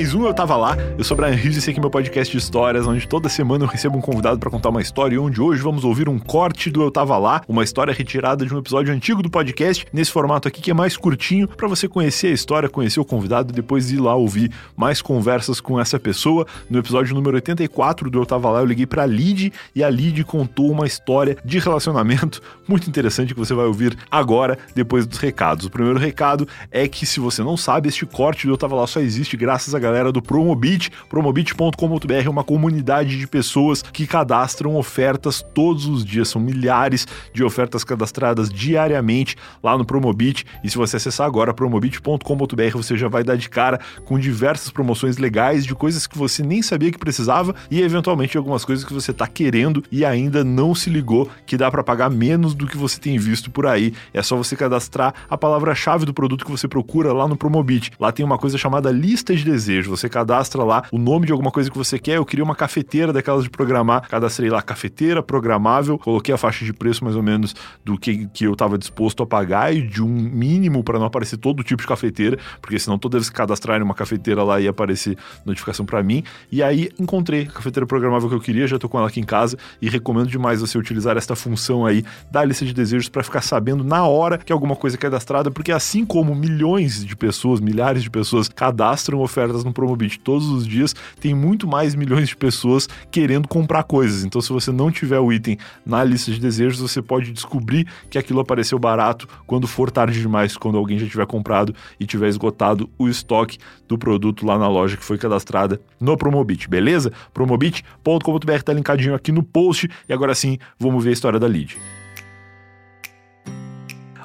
mais um Eu Tava Lá. Eu sou o Brian Rios e esse aqui é meu podcast de histórias, onde toda semana eu recebo um convidado para contar uma história e onde hoje vamos ouvir um corte do Eu Tava Lá, uma história retirada de um episódio antigo do podcast, nesse formato aqui que é mais curtinho, para você conhecer a história, conhecer o convidado e depois ir lá ouvir mais conversas com essa pessoa. No episódio número 84 do Eu Tava Lá, eu liguei pra Lid e a Lid contou uma história de relacionamento muito interessante que você vai ouvir agora, depois dos recados. O primeiro recado é que se você não sabe, este corte do Eu Tava Lá só existe graças à galera do Promobit. Promobit.com.br é uma comunidade de pessoas que cadastram ofertas todos os dias. São milhares de ofertas cadastradas diariamente lá no Promobit. E se você acessar agora promobit.com.br, você já vai dar de cara com diversas promoções legais de coisas que você nem sabia que precisava e eventualmente algumas coisas que você está querendo e ainda não se ligou que dá para pagar menos do que você tem visto por aí. É só você cadastrar a palavra-chave do produto que você procura lá no Promobit. Lá tem uma coisa chamada lista de desejo. Você cadastra lá o nome de alguma coisa que você quer. Eu queria uma cafeteira daquelas de programar. Cadastrei lá cafeteira programável. Coloquei a faixa de preço mais ou menos do que, que eu estava disposto a pagar e de um mínimo para não aparecer todo tipo de cafeteira, porque senão toda vez que cadastrarem uma cafeteira lá ia aparecer notificação para mim. E aí encontrei a cafeteira programável que eu queria, já tô com ela aqui em casa e recomendo demais você utilizar esta função aí da lista de desejos para ficar sabendo na hora que alguma coisa é cadastrada, porque assim como milhões de pessoas, milhares de pessoas cadastram ofertas no Promobit todos os dias, tem muito mais milhões de pessoas querendo comprar coisas. Então, se você não tiver o item na lista de desejos, você pode descobrir que aquilo apareceu barato quando for tarde demais, quando alguém já tiver comprado e tiver esgotado o estoque do produto lá na loja que foi cadastrada no Promobit, beleza? Promobit.com.br tá linkadinho aqui no post. E agora sim, vamos ver a história da lead.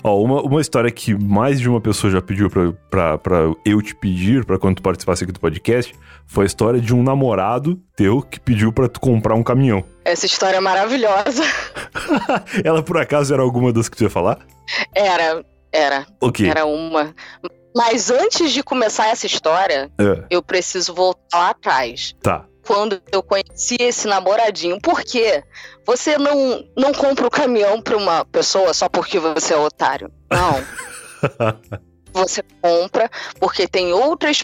Ó, uma, uma história que mais de uma pessoa já pediu pra, pra, pra eu te pedir, pra quando tu participasse aqui do podcast, foi a história de um namorado teu que pediu pra tu comprar um caminhão. Essa história é maravilhosa. Ela por acaso era alguma das que tu ia falar? Era, era. O quê? Era uma. Mas antes de começar essa história, É, eu preciso voltar lá atrás. tá. Quando eu conheci esse namoradinho. Por quê? Você não, não compra o caminhão pra uma pessoa só porque você é otário. Não. Você compra porque tem outras,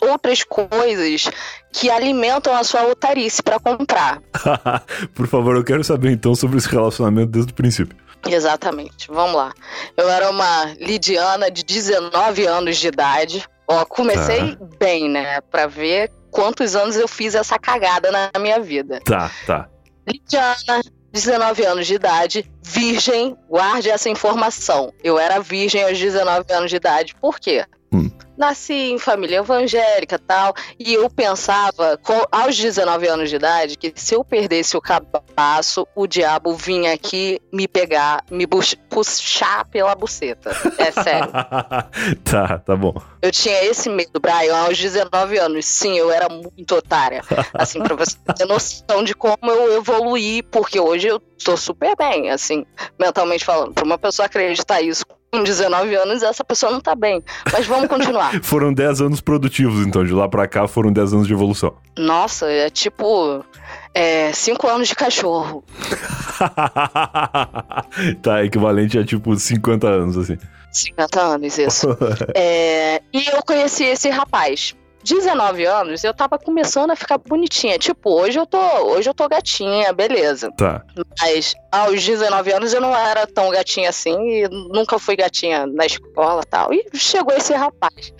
outras coisas que alimentam a sua otarice pra comprar. por favor, eu quero saber então sobre esse relacionamento desde o princípio. Exatamente. Vamos lá. Eu era uma lidiana de 19 anos de idade. Ó, comecei bem, né? Pra ver quantos anos eu fiz essa cagada na minha vida. Tá, tá. Lidiana, 19 anos de idade, virgem, guarde essa informação. Eu era virgem aos 19 anos de idade. Por quê? Nasci em família evangélica tal, e eu pensava, com- aos 19 anos de idade, que se eu perdesse o cabaço, o diabo vinha aqui me pegar, me puxar pela buceta. É sério. tá, tá bom. Eu tinha esse medo, Brian, aos 19 anos. Sim, eu era muito otária. Assim, pra você ter noção de como eu evoluí, porque hoje eu tô super bem, assim, mentalmente falando. Pra uma pessoa acreditar isso com 19 anos, essa pessoa não tá bem. Mas vamos continuar. Foram 10 anos produtivos, então, de lá pra cá foram 10 anos de evolução. Nossa, é tipo. É, cinco anos de cachorro. tá, equivalente a tipo 50 anos, assim. 50 anos, isso. É, e eu conheci esse rapaz. 19 anos, eu tava começando a ficar bonitinha. Tipo, hoje eu tô, hoje eu tô gatinha, beleza. Tá. Mas aos 19 anos eu não era tão gatinha assim e nunca fui gatinha na escola e tal. E chegou esse rapaz.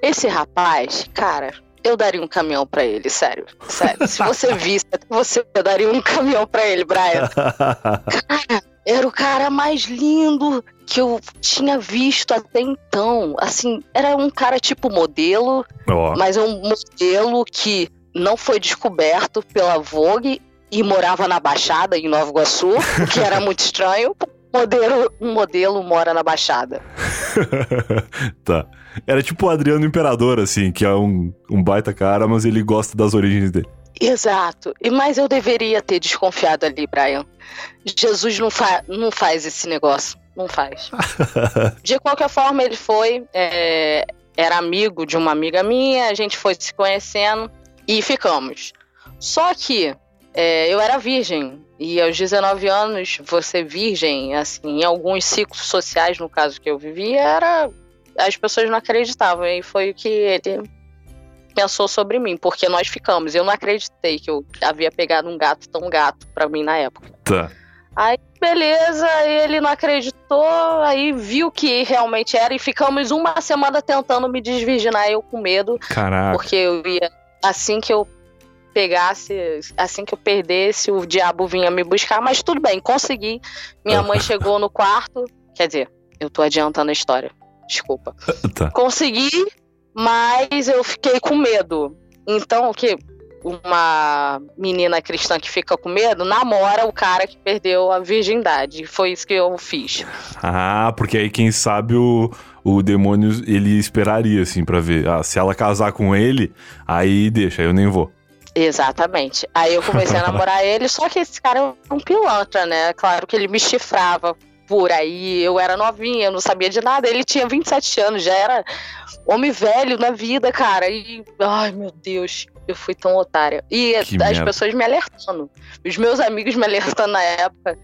Esse rapaz, cara, eu daria um caminhão pra ele, sério. Sério. Se você visse, você daria um caminhão pra ele, Brian. Era o cara mais lindo que eu tinha visto até então. Assim, era um cara tipo modelo, Ó, mas é um modelo que não foi descoberto pela Vogue e morava na Baixada, em Nova Iguaçu, o que era muito estranho. Modelo, um modelo mora na Baixada. tá. Era tipo o Adriano Imperador, assim, que é um, um baita cara, mas ele gosta das origens dele. Exato. E Mas eu deveria ter desconfiado ali, Brian. Jesus não, fa não faz esse negócio. Não faz. De qualquer forma, ele foi. é, era amigo de uma amiga minha, a gente foi se conhecendo e ficamos. Só que é, eu era virgem. E aos 19 anos, você virgem, assim, em alguns ciclos sociais, no caso que eu vivia, era. As pessoas não acreditavam. E foi o que ele pensou sobre mim, porque nós ficamos. Eu não acreditei que eu havia pegado um gato tão gato pra mim na época. Tá. Aí, beleza, ele não acreditou, aí viu que realmente era, e ficamos uma semana tentando me desvirginar, eu com medo, Caraca. porque eu ia, assim que eu pegasse, assim que eu perdesse, o diabo vinha me buscar, mas tudo bem, consegui. Minha mãe chegou no quarto, quer dizer, eu tô adiantando a história, desculpa. Tá. Consegui, mas eu fiquei com medo. Então, o que? Uma menina cristã que fica com medo namora o cara que perdeu a virgindade. Foi isso que eu fiz. Ah, porque aí quem sabe o, o demônio ele esperaria assim pra ver. Ah, se ela casar com ele, aí deixa, eu nem vou. Exatamente. Aí eu comecei a namorar ele, só que esse cara é um pilantra, né? Claro que ele me chifrava por aí, eu era novinha, eu não sabia de nada. Ele tinha 27 anos, já era homem velho na vida, cara. E, ai meu Deus, eu fui tão otária. E Que as merda. pessoas me alertando, os meus amigos me alertando na época.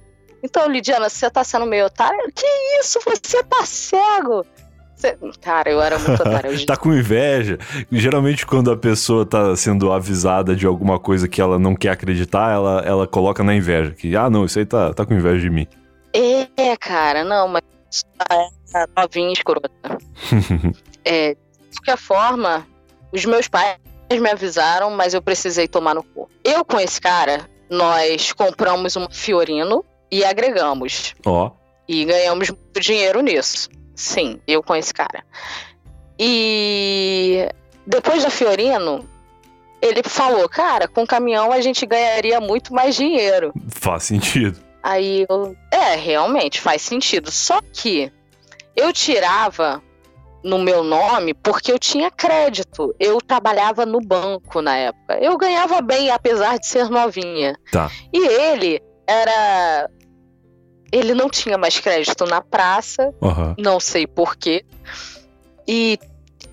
Então, Lidiana, você tá sendo meio otária? Que isso? Você tá cego? Você- Cara, eu era muito otária. Eu- Tá com inveja. Geralmente, quando a pessoa tá sendo avisada de alguma coisa que ela não quer acreditar, ela, ela coloca na inveja. Que, ah, não, isso aí tá, tá com inveja de mim. É, cara, não, mas é novinha escrota. É, de qualquer forma, os meus pais me avisaram, mas eu precisei tomar no cu. Eu com esse cara, nós compramos um Fiorino e agregamos. Ó, E ganhamos muito dinheiro nisso. Sim, eu com esse cara. E depois da Fiorino, ele falou, cara, com caminhão a gente ganharia muito mais dinheiro. faz sentido. Aí eu. É, realmente faz sentido. Só que eu tirava no meu nome porque eu tinha crédito. Eu trabalhava no banco na época. Eu ganhava bem, apesar de ser novinha. Tá. E ele era. Ele não tinha mais crédito na praça, Aham. não sei porquê. E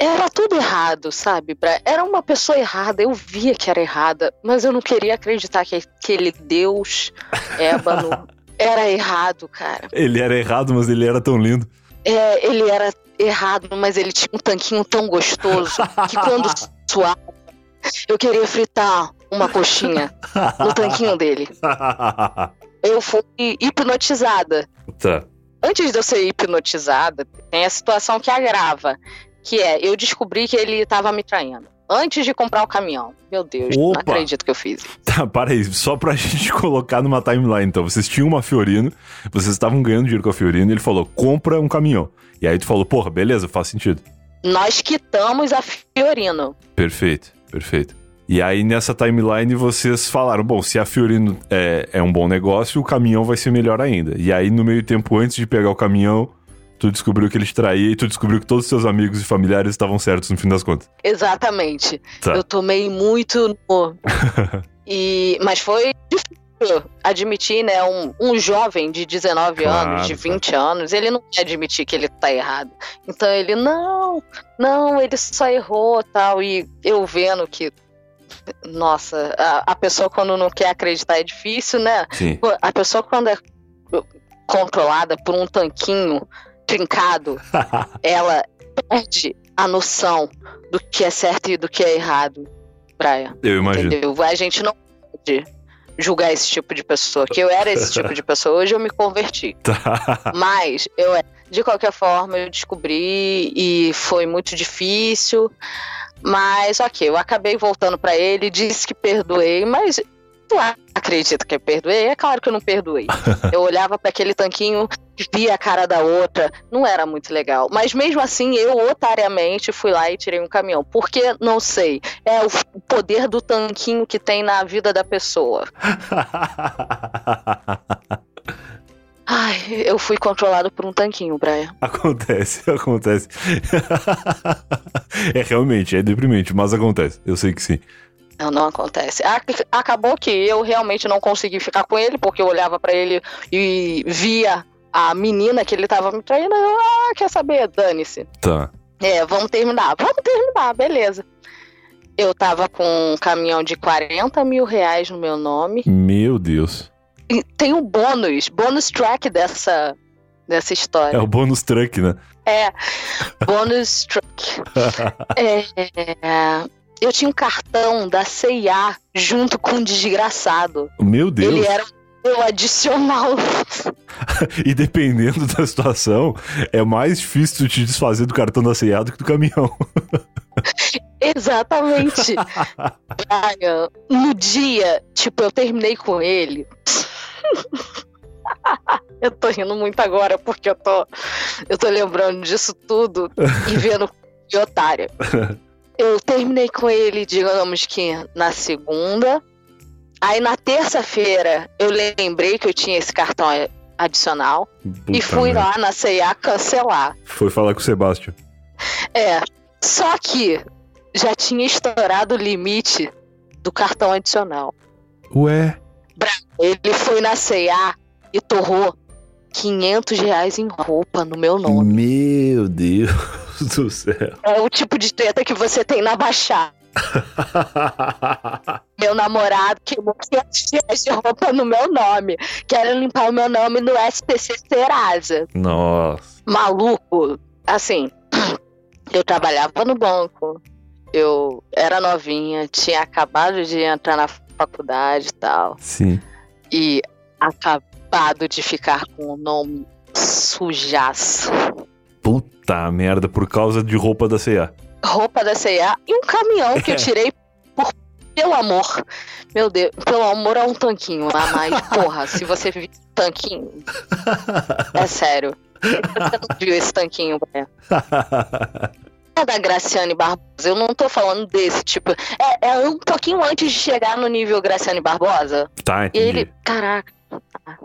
era tudo errado, sabe? Era uma pessoa errada, eu via que era errada, mas eu não queria acreditar que aquele Deus ébano era errado, cara. Ele era errado, mas ele era tão lindo. É, ele era errado, mas ele tinha um tanquinho tão gostoso que quando suava, eu queria fritar uma coxinha no tanquinho dele. Eu fui hipnotizada. tá. Antes de eu ser hipnotizada, tem a situação que agrava, que é eu descobri que ele estava me traindo. Antes de comprar o caminhão. Meu Deus, não Opa. acredito que eu fiz. Tá, para aí, só pra gente colocar numa timeline, então. Vocês tinham uma Fiorino, vocês estavam ganhando dinheiro com a Fiorino, e ele falou, compra um caminhão. E aí tu falou, porra, beleza, faz sentido. Nós quitamos a Fiorino. Perfeito, perfeito. E aí nessa timeline vocês falaram, bom, se a Fiorino é, é um bom negócio, o caminhão vai ser melhor ainda. E aí no meio tempo, antes de pegar o caminhão, tu descobriu que ele te traía e tu descobriu que todos os seus amigos e familiares estavam certos no fim das contas. Exatamente. Tá. Eu tomei muito no. e, mas foi difícil admitir, né? Um, um jovem de 19 Claro, anos, de claro. 20 anos, ele não quer admitir que ele tá errado. Então ele, não, não, ele só errou tal. E eu vendo que. Nossa, a, a pessoa quando não quer acreditar é difícil, né? Sim. A pessoa quando é controlada por um tanquinho trincado, ela perde a noção do que é certo e do que é errado, Brian. Eu imagino. Entendeu? A gente não pode julgar esse tipo de pessoa. Que eu era esse tipo de pessoa, hoje eu me converti. Tá. Mas eu de qualquer forma eu descobri e foi muito difícil. Mas ok, eu acabei voltando pra ele, disse que perdoei, mas tu acredita que eu perdoei? É claro que eu não perdoei. Eu olhava pra aquele tanquinho, via a cara da outra, não era muito legal. Mas mesmo assim, eu otariamente fui lá e tirei um caminhão. Porque, não sei, é o poder do tanquinho que tem na vida da pessoa. Ai, eu fui controlado por um tanquinho, Brian. acontece, acontece. é realmente, é deprimente, mas acontece. Eu sei que sim. Não, não acontece. Ac- Acabou que eu realmente não consegui ficar com ele, porque eu olhava pra ele e via a menina que ele tava me traindo. Eu, ah, quer saber? Dane-se. Tá. É, vamos terminar. Vamos terminar, beleza. Eu tava com um caminhão de 40 mil reais no meu nome. Meu Deus. E tem um bônus, bônus track dessa, dessa história. É o bônus truck, né? É, bônus track. É, eu tinha um cartão da CIA junto com um desgraçado. Meu Deus. Ele era o adicional. e dependendo da situação, é mais difícil te desfazer do cartão da CIA do que do caminhão. Exatamente. Brian, no dia, tipo, eu terminei com ele. eu tô rindo muito agora porque eu tô, eu tô lembrando disso tudo e vendo que otária. Eu terminei com ele, digamos que na segunda. Aí na terça-feira eu lembrei que eu tinha esse cartão adicional Puta e fui lá na CIA cancelar. Foi falar com o Sebastião. É. Só que já tinha estourado o limite do cartão adicional. Ué? Ele foi na CIA e torrou 500 reais em roupa no meu nome. Meu Deus do céu. É o tipo de treta que você tem na Baixada. meu namorado queimou 500 reais de roupa no meu nome. Quero limpar o meu nome no SPC Serasa. Nossa. Maluco. Assim, eu trabalhava no banco. Eu era novinha, tinha acabado de entrar na faculdade e tal. Sim. E acabado de ficar com o nome sujaço. Puta merda, por causa de roupa da CA. Roupa da CA e um caminhão que eu tirei por pelo amor. Meu Deus, pelo amor é um tanquinho, né? Mas, porra, se você viu tanquinho. É sério. Você não viu esse tanquinho, né? É da Graciane Barbosa. Eu não tô falando desse, tipo. É, é, um pouquinho antes de chegar no nível Graciane Barbosa. Tá, entendi. E ele. Caraca. Tá.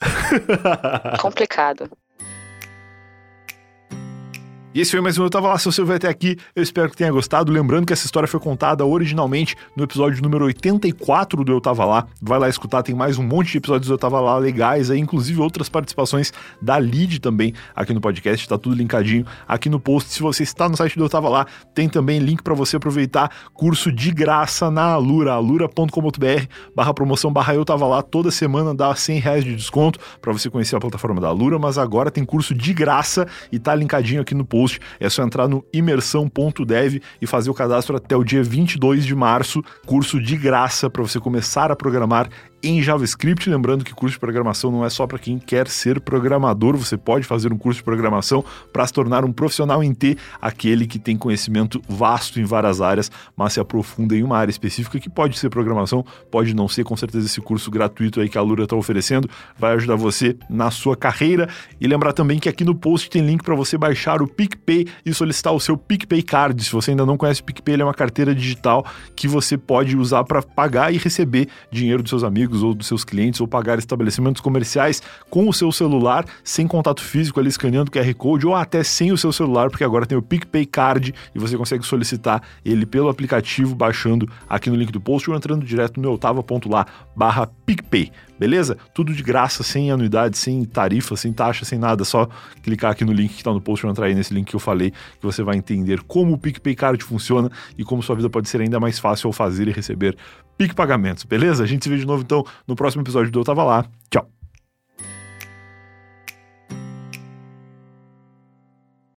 Complicado. E esse foi mais um Eu Tava Lá, se você vai até aqui, eu espero que tenha gostado. Lembrando que essa história foi contada originalmente no episódio número 84 do Eu Tava Lá. Vai lá escutar, tem mais um monte de episódios do Eu Tava Lá legais aí, inclusive outras participações da Lid também aqui no podcast, tá tudo linkadinho aqui no post. Se você está no site do Eu Tava Lá, tem também link para você aproveitar curso de graça na Alura, alura.com.br barra promoção barra Eu Tava Lá, toda semana dá 100 reais de desconto para você conhecer a plataforma da Alura, mas agora tem curso de graça e tá linkadinho aqui no post post. É só entrar no imersão.dev e fazer o cadastro até o dia 22 de março, curso de graça para você começar a programar em JavaScript. Lembrando que curso de programação não é só para quem quer ser programador, você pode fazer um curso de programação para se tornar um profissional em T, aquele que tem conhecimento vasto em várias áreas, mas se aprofunda em uma área específica que pode ser programação, pode não ser. Com certeza, esse curso gratuito aí que a Lura está oferecendo vai ajudar você na sua carreira. E lembrar também que aqui no post tem link para você baixar o PicPay e solicitar o seu PicPay Card. Se você ainda não conhece o PicPay, ele é uma carteira digital que você pode usar para pagar e receber dinheiro dos seus amigos amigos ou dos seus clientes ou pagar estabelecimentos comerciais com o seu celular, sem contato físico ali escaneando o QR Code ou até sem o seu celular, porque agora tem o PicPay Card e você consegue solicitar ele pelo aplicativo baixando aqui no link do post ou entrando direto no eutava.lá barra PicPay beleza? Tudo de graça, sem anuidade, sem tarifa, sem taxa, sem nada. Só clicar aqui no link que está no post ou entrar aí nesse link que eu falei, que você vai entender como o PicPay Card funciona e como sua vida pode ser ainda mais fácil ao fazer e receber Pique Pagamentos, beleza? A gente se vê de novo então no próximo episódio do Eu Tava Lá. Tchau!